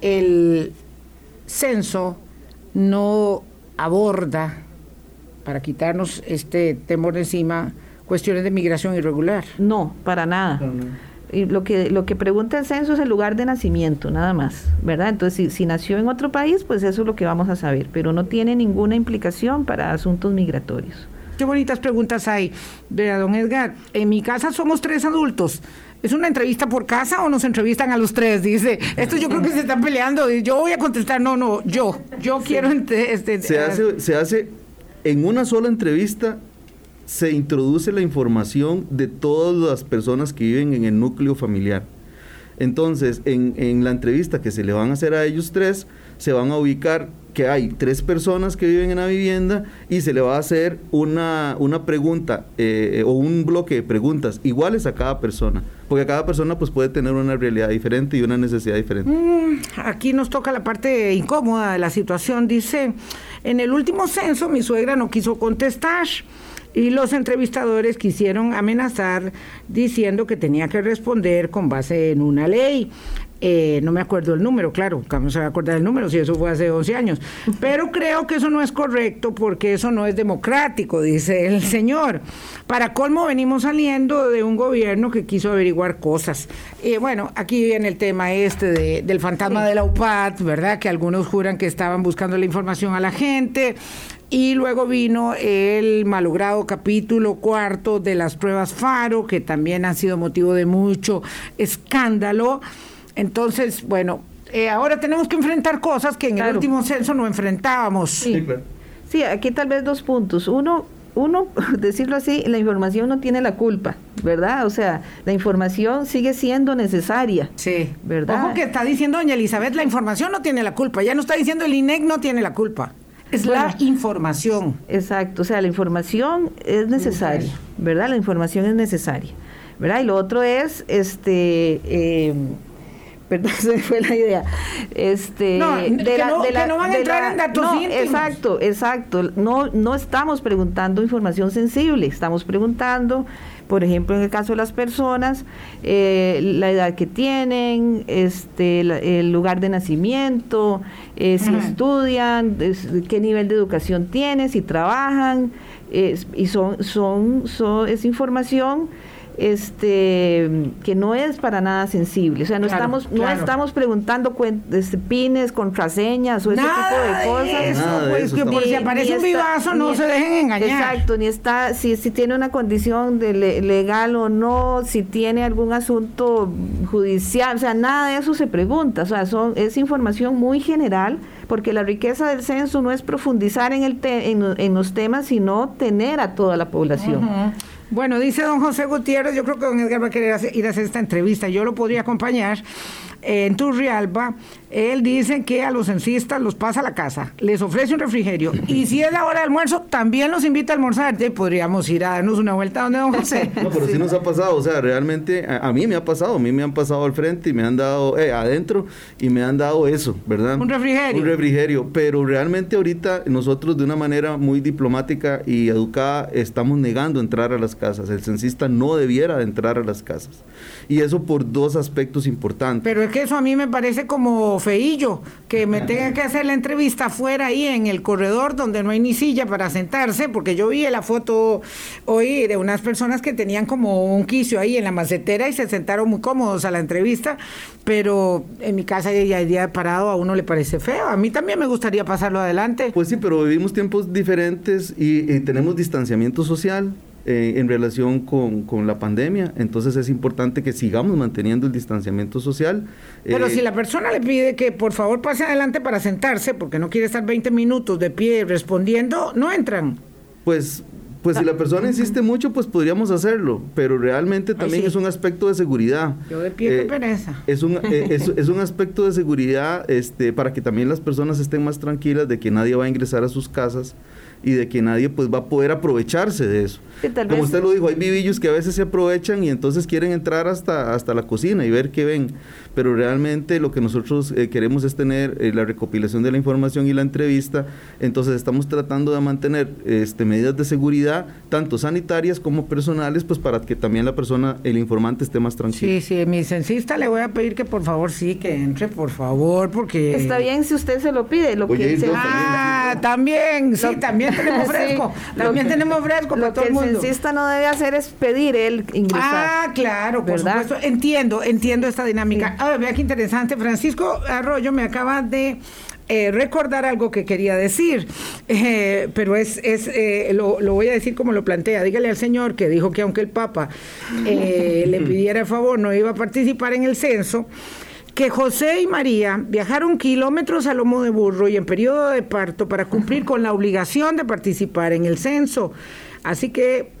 el censo no aborda, para quitarnos este temor de encima, cuestiones de migración irregular. No, para nada y lo que lo que pregunta el censo es el lugar de nacimiento, nada más, ¿verdad? Entonces, si, nació en otro país, pues eso es lo que vamos a saber, pero no tiene ninguna implicación para asuntos migratorios. Qué bonitas preguntas hay. Vea, don Edgar, en mi casa somos tres adultos. ¿Es una entrevista por casa o nos entrevistan a los tres? Dice, esto yo creo que se están peleando. Y yo voy a contestar, no, no, yo, yo quiero... Este, se, hace, se hace en una sola entrevista se introduce la información de todas las personas que viven en el núcleo familiar. Entonces, en, la entrevista que se le van a hacer a ellos tres, se van a ubicar que hay tres personas que viven en la vivienda y se le va a hacer una, una pregunta eh, o un bloque de preguntas iguales a cada persona, porque cada persona pues puede tener una realidad diferente y una necesidad diferente. Mm, aquí nos toca la parte incómoda de la situación. Dice, en el último censo mi suegra no quiso contestar y los entrevistadores quisieron amenazar diciendo que tenía que responder con base en una ley. Eh, no me acuerdo el número, claro, ¿cómo se va a acordar el número si eso fue hace 11 años? Pero creo que eso no es correcto porque eso no es democrático, dice el señor. Para colmo venimos saliendo de un gobierno que quiso averiguar cosas. Y bueno, aquí viene el tema este del fantasma de la UPAD, ¿verdad? Que algunos juran que estaban buscando la información a la gente. Y luego vino el malogrado capítulo cuarto de las pruebas FARO, que también han sido motivo de mucho escándalo. Entonces, bueno, eh, ahora tenemos que enfrentar cosas que en el último censo no enfrentábamos. Sí. sí, aquí tal vez dos puntos. Uno, uno, decirlo así, la información no tiene la culpa, ¿verdad? O sea, la información sigue siendo necesaria. Sí. ¿Verdad? Ojo que está diciendo doña Elizabeth, la información no tiene la culpa. Ya no está diciendo el INEC no tiene la culpa. Es la información. Exacto, o sea, la información es necesaria, ¿verdad? La información es necesaria, ¿verdad? Y lo otro es, este, eh, perdón, se me fue la idea. Este, no, de que, la, no, de la, que no van a entrar en datos no, Exacto, exacto. No, no estamos preguntando información sensible, estamos preguntando por ejemplo, en el caso de las personas, eh, la edad que tienen, este, el lugar de nacimiento, eh, si estudian, qué nivel de educación tienen, si trabajan, y son, son, son, es información este que no es para nada sensible. O sea, no estamos no estamos preguntando este, pines, contraseñas o ese tipo de cosas. Eso, pues, que por si aparece un vivazo no se dejen engañar. Exacto, ni está si, si tiene una condición de legal o no, si tiene algún asunto judicial, o sea, nada de eso se pregunta, o sea, son es información muy general porque la riqueza del censo no es profundizar en el en, los temas, sino tener a toda la población. Bueno, dice don José Gutiérrez, yo creo que don Edgar va a querer ir a hacer esta entrevista, yo lo podría acompañar en Turrialba, él dice que a los censistas los pasa a la casa, les ofrece un refrigerio y si es la hora de almuerzo, también los invita a almorzar. podríamos ir a darnos una vuelta donde don José. No, pero sí, nos ha pasado, o sea, realmente a, mí me ha pasado, a mí me han pasado al frente y me han dado eh, adentro y me han dado eso, ¿verdad? Un refrigerio. Un refrigerio, pero realmente ahorita nosotros de una manera muy diplomática y educada estamos negando entrar a las casas. El censista no debiera entrar a las casas. Y eso por dos aspectos importantes. Pero que eso a mí me parece como feillo, que me tenga que hacer la entrevista afuera ahí en el corredor donde no hay ni silla para sentarse, porque yo vi la foto hoy de unas personas que tenían como un quicio ahí en la macetera y se sentaron muy cómodos a la entrevista, pero en mi casa ya día parado a uno le parece feo. A mí también me gustaría pasarlo adelante. Pues sí, pero vivimos tiempos diferentes y tenemos distanciamiento social. Eh, en relación con, la pandemia. Entonces es importante que sigamos manteniendo el distanciamiento social. Pero eh, si la persona le pide que por favor pase adelante para sentarse, porque no quiere estar 20 minutos de pie respondiendo, no entran. Pues Pues si la persona insiste mucho, pues podríamos hacerlo, pero realmente también es un aspecto de seguridad. Yo de pie, eh, pereza. Es un, eh, es, un aspecto de seguridad este, para que también las personas estén más tranquilas de que nadie va a ingresar a sus casas y de que nadie pues va a poder aprovecharse de eso. Como usted lo dijo, hay vivillos que a veces se aprovechan y entonces quieren entrar hasta, hasta la cocina y ver qué ven pero realmente lo que nosotros eh, queremos es tener eh, la recopilación de la información y la entrevista, entonces estamos tratando de mantener este, medidas de seguridad, tanto sanitarias como personales, pues para que también la persona, el informante, esté más tranquilo. Sí, sí, mi censista le voy a pedir que por favor sí, que entre, por favor, porque... Está bien si usted se lo pide, lo que... Ah, también, sí, también tenemos fresco, también tenemos fresco lo que el, censista no debe hacer es pedir él ingresar. Ah, claro, por supuesto, entiendo, entiendo esta dinámica. Ah, vea qué interesante. Francisco Arroyo me acaba de eh, recordar algo que quería decir, eh, pero es, es eh, lo, lo, voy a decir como lo plantea. Dígale al señor que dijo que aunque el Papa le pidiera el favor, no iba a participar en el censo que José y María viajaron kilómetros a lomo de burro y en periodo de parto para cumplir con la obligación de participar en el censo. Así que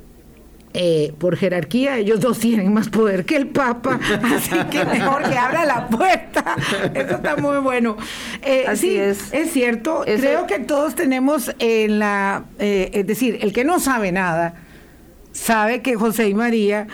eh, por jerarquía, ellos dos tienen más poder que el Papa, así que mejor que abra la puerta. Eso está muy bueno. Eh, sí, es. Es cierto. Creo que todos tenemos en la, eh, es decir, el que no sabe nada, sabe que José y María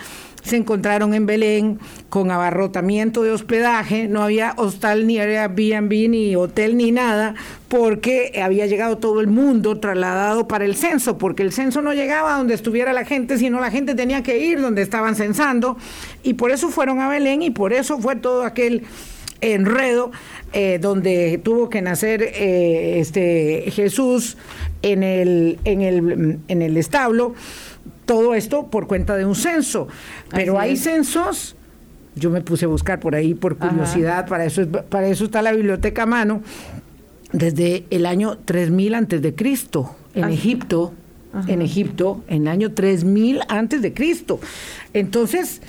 se encontraron en Belén con abarrotamiento de hospedaje, no había hostal ni Airbnb ni hotel ni nada, porque había llegado todo el mundo trasladado para el censo, porque el censo no llegaba a donde estuviera la gente, sino la gente tenía que ir donde estaban censando, y por eso fueron a Belén y por eso fue todo aquel enredo eh, donde tuvo que nacer eh, este Jesús en el, en el, en el establo todo esto por cuenta de un censo. Pero hay censos, yo me puse a buscar por ahí por curiosidad, para eso, para eso está la biblioteca a mano, desde el año 3000 antes de Cristo, en Egipto, en Egipto, en el año 3000 antes de Cristo. Entonces,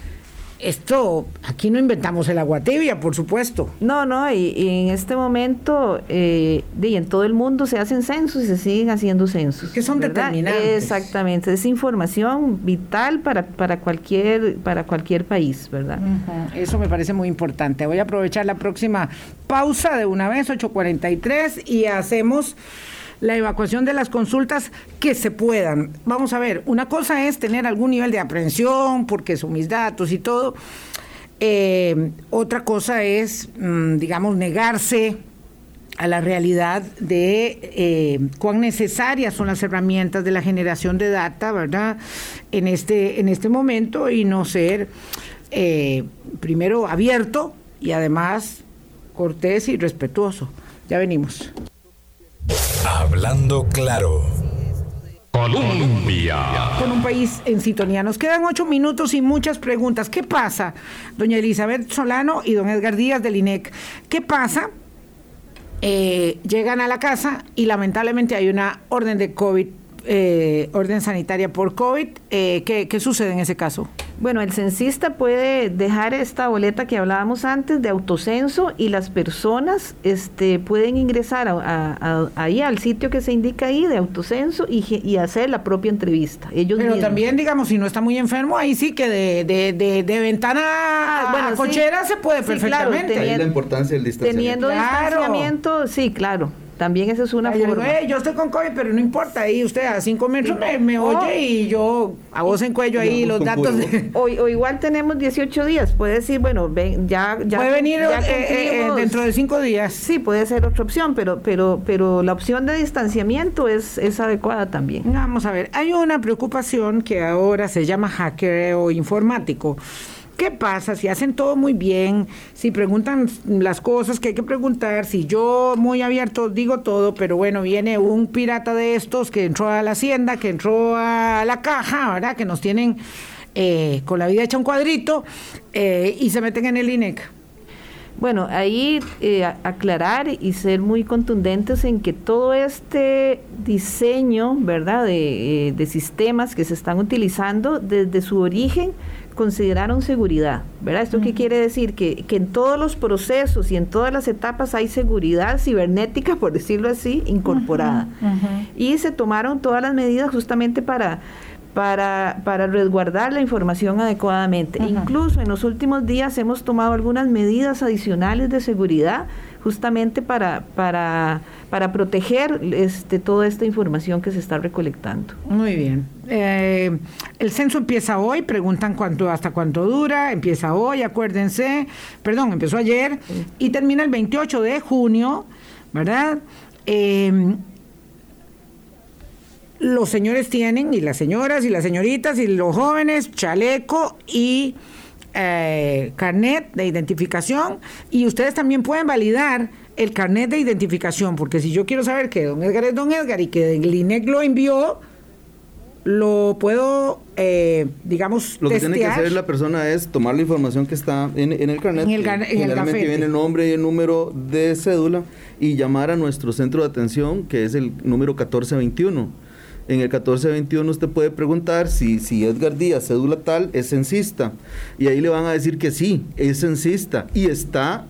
esto, aquí no inventamos el agua tibia, por supuesto. No, no, y, en este momento, eh, en todo el mundo se hacen censos y se siguen haciendo censos. Que son determinantes. Exactamente, es información vital para, para, cualquier, para cualquier país, ¿verdad? Eso me parece muy importante. Voy a aprovechar la próxima pausa de una vez, 8.43, y hacemos la evacuación de las consultas que se puedan. Vamos a ver, una cosa es tener algún nivel de aprehensión, porque son mis datos y todo. Eh, otra cosa es, mm, digamos, negarse a la realidad de eh, cuán necesarias son las herramientas de la generación de data, ¿verdad? En este, en este momento y no ser eh, primero abierto y además cortés y respetuoso. Ya venimos. Hablando claro. Colombia. Con un país en sintonía. Nos quedan ocho minutos y muchas preguntas. ¿Qué pasa, doña Elizabeth Solano y don Edgar Díaz del INEC? ¿Qué pasa? Eh, llegan a la casa y lamentablemente hay una orden de COVID eh, orden sanitaria por COVID. Eh, ¿qué, sucede en ese caso? Bueno, el censista puede dejar esta boleta que hablábamos antes de autocenso y las personas este, pueden ingresar ahí al sitio que se indica ahí de autocenso y, hacer la propia entrevista. Ellos Pero también, digamos, si no está muy enfermo, ahí sí que de, de, ventana ah, a cochera se puede perfectamente. Claro, teniendo, la importancia del distanciamiento. Teniendo distanciamiento, sí, claro. También esa es una forma. yo estoy con COVID, pero no importa. Ahí usted a cinco metros me, oye y yo a voz en cuello ahí los datos. O, igual tenemos 18 días. Puede decir, bueno, ven, ya, ya. Puede venir eh, eh, dentro de cinco días. Sí, puede ser otra opción, pero, pero, pero la opción de distanciamiento es, es adecuada también. Vamos a ver. Hay una preocupación que ahora se llama hacker o informático ¿Qué pasa si hacen todo muy bien? Si preguntan las cosas que hay que preguntar, si yo muy abierto digo todo, pero bueno, viene un pirata de estos que entró a la hacienda, que entró a la caja, ¿verdad? Que nos tienen eh, con la vida hecha un cuadrito eh, y se meten en el INEC. Bueno, ahí eh, aclarar y ser muy contundentes en que todo este diseño, ¿verdad?, de, de sistemas que se están utilizando desde su origen consideraron seguridad, ¿verdad? ¿Esto qué quiere decir? Que, que, en todos los procesos y en todas las etapas hay seguridad cibernética, por decirlo así, incorporada. Y se tomaron todas las medidas justamente para, para, para resguardar la información adecuadamente. Incluso en los últimos días hemos tomado algunas medidas adicionales de seguridad justamente para, para, para proteger este, toda esta información que se está recolectando. Muy bien. Eh, el censo empieza hoy, preguntan cuánto, hasta cuánto dura, empieza hoy, acuérdense, perdón, empezó ayer y termina el 28 de junio, ¿verdad? Eh, los señores tienen, y las señoras, y las señoritas, y los jóvenes, chaleco y eh, carnet de identificación. Y ustedes también pueden validar el carnet de identificación, porque si yo quiero saber que don Edgar es don Edgar y que el INEC lo envió, lo puedo, eh, digamos, Lo que tiene que hacer la persona es tomar la información que está en, el carnet, en el, generalmente viene el nombre y el número de cédula, y llamar a nuestro centro de atención, que es el número 1421 en el 1421 usted puede preguntar si, si Edgar Díaz, cédula tal, es censista. Y ahí le van a decir que sí, es censista. Y está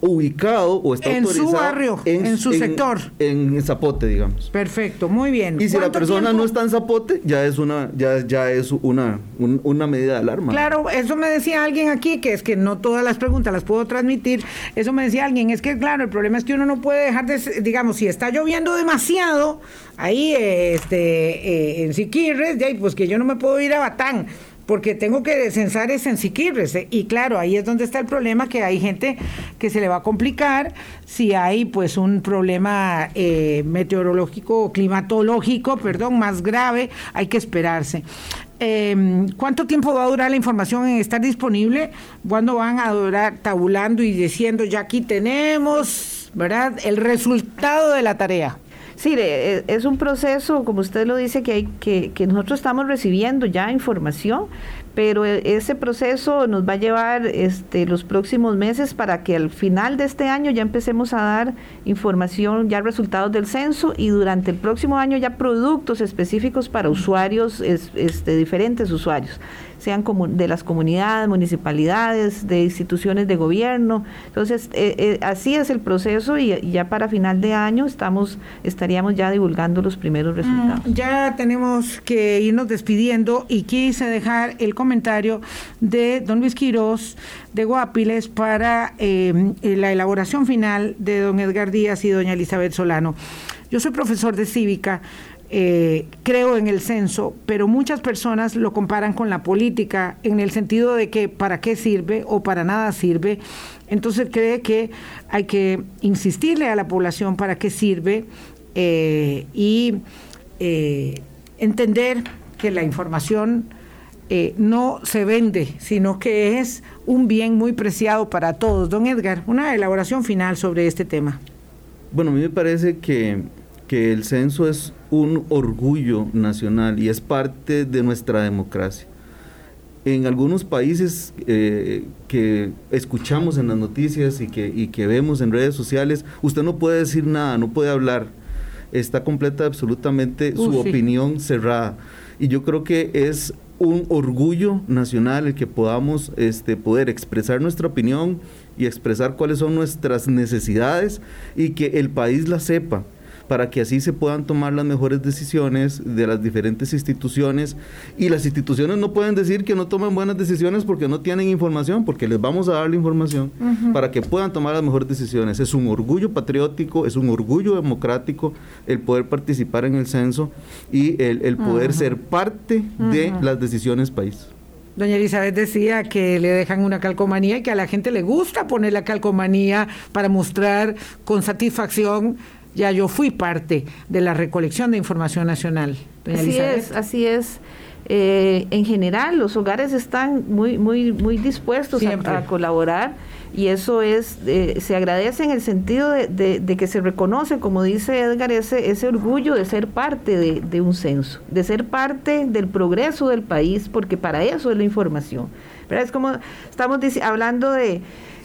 ubicado o está en autorizado su barrio, en, su sector. En Zapote, digamos. Perfecto, muy bien. Y si la persona no está en Zapote, ya es una ya ya es una una medida de alarma. Claro, eso me decía alguien aquí que es que no todas las preguntas las puedo transmitir. Eso me decía alguien, es que claro, el problema es que uno no puede dejar de digamos, si está lloviendo demasiado ahí este eh, en Siquirres, pues que yo no me puedo ir a Batán porque tengo que censar es en Siquirres. ¿eh? Y claro, ahí es donde está el problema, que hay gente que se le va a complicar si hay pues un problema eh, meteorológico o climatológico, perdón, más grave, hay que esperarse. Em, ¿Cuánto tiempo va a durar la información en estar disponible? ¿Cuándo van a durar tabulando y diciendo ya aquí tenemos, ¿verdad? El resultado de la tarea. Sí, e, es un proceso, como usted lo dice, que, hay, que, que nosotros estamos recibiendo ya información, pero e, ese proceso nos va a llevar este, los próximos meses para que al final de este año ya empecemos a dar información, ya resultados del censo y durante el próximo año ya productos específicos para usuarios, este, diferentes usuarios sean de las comunidades, municipalidades, de instituciones de gobierno. Entonces, eh, eh, así es el proceso y, ya para final de año estamos estaríamos ya divulgando los primeros mm, resultados. ya tenemos que irnos despidiendo y quise dejar el comentario de don Luis Quirós de Guapiles para eh, la elaboración final de don Edgar Díaz y doña Elizabeth Solano. Yo soy profesor de cívica eh, creo en el censo, pero muchas personas lo comparan con la política en el sentido de que para qué sirve o para nada sirve. Entonces cree que hay que insistirle a la población para qué sirve eh, y eh, entender que la información no se vende, sino que es un bien muy preciado para todos. Don Edgar, una elaboración final sobre este tema. Bueno, a mí me parece que que el censo es un orgullo nacional y es parte de nuestra democracia. En algunos países eh, que escuchamos en las noticias y que, que vemos en redes sociales, usted no puede decir nada, no puede hablar. Está completa absolutamente su opinión cerrada. Y yo creo que es un orgullo nacional el que podamos este, poder expresar nuestra opinión y expresar cuáles son nuestras necesidades y que el país la sepa para que así se puedan tomar las mejores decisiones de las diferentes instituciones. Y las instituciones no pueden decir que no tomen buenas decisiones porque no tienen información, porque les vamos a dar la información para que puedan tomar las mejores decisiones. Es un orgullo patriótico, es un orgullo democrático el poder participar en el censo y el, poder ser parte de las decisiones país. Doña Elizabeth decía que le dejan una calcomanía y que a la gente le gusta poner la calcomanía para mostrar con satisfacción ya yo fui parte de la recolección de información nacional. así es, así es. Eh, en general, los hogares están muy, muy, muy dispuestos a, colaborar y eso es, eh, se agradece en el sentido de, que se reconoce, como dice Edgar, ese, ese orgullo de ser parte de, un censo, de ser parte del progreso del país, porque para eso es la información. Pero es como estamos hablando de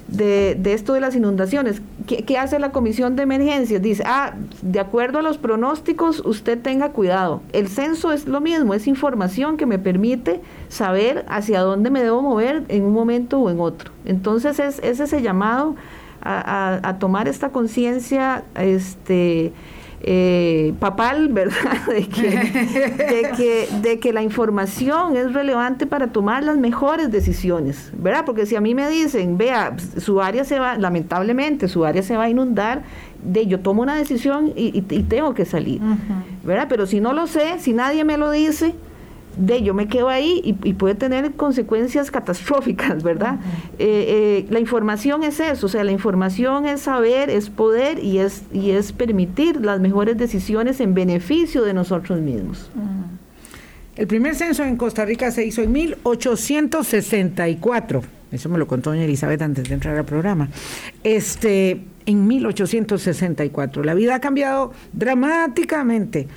de, esto de las inundaciones. ¿Qué, hace la comisión de emergencias? Dice, ah, de acuerdo a los pronósticos, usted tenga cuidado. El censo es lo mismo, es información que me permite saber hacia dónde me debo mover en un momento o en otro. Entonces es, ese llamado a, tomar esta conciencia este, eh, papal, ¿verdad? De que, de, que, de que la información es relevante para tomar las mejores decisiones, ¿verdad? Porque si a mí me dicen, vea, su área se va, lamentablemente, su área se va a inundar, de yo tomo una decisión y, tengo que salir, ¿verdad? Pero si no lo sé, si nadie me lo dice, de yo me quedo ahí y, puede tener consecuencias catastróficas, ¿verdad? Eh, eh, la información es eso, o sea, la información es saber, es poder y es, y es permitir las mejores decisiones en beneficio de nosotros mismos. El primer censo en Costa Rica se hizo en 1864. Eso me lo contó doña Elizabeth antes de entrar al programa. Este, en 1864. La vida ha cambiado dramáticamente.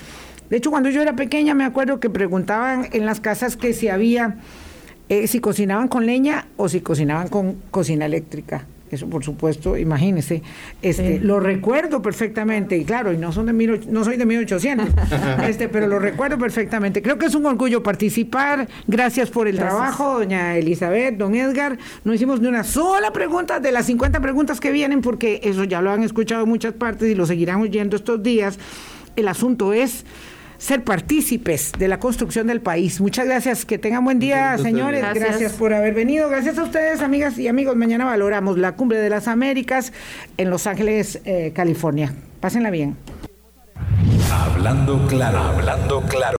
De hecho, cuando yo era pequeña me acuerdo que preguntaban en las casas que si había, eh, si cocinaban con leña o si cocinaban con cocina eléctrica. Eso, por supuesto, imagínese. Este, Lo recuerdo perfectamente, y claro, y no, son de mil, no soy de 1800, este, pero lo recuerdo perfectamente. Creo que es un orgullo participar. Gracias por el trabajo, doña Elizabeth, don Edgar. No hicimos ni una sola pregunta de las 50 preguntas que vienen, porque eso ya lo han escuchado en muchas partes y lo seguirán oyendo estos días. El asunto es ser partícipes de la construcción del país. Muchas gracias, que tengan buen día, señores. Gracias. por haber venido. Gracias a ustedes, amigas y amigos. Mañana valoramos la Cumbre de las Américas en Los Ángeles, eh, California. Pásenla bien. Hablando claro, hablando claro.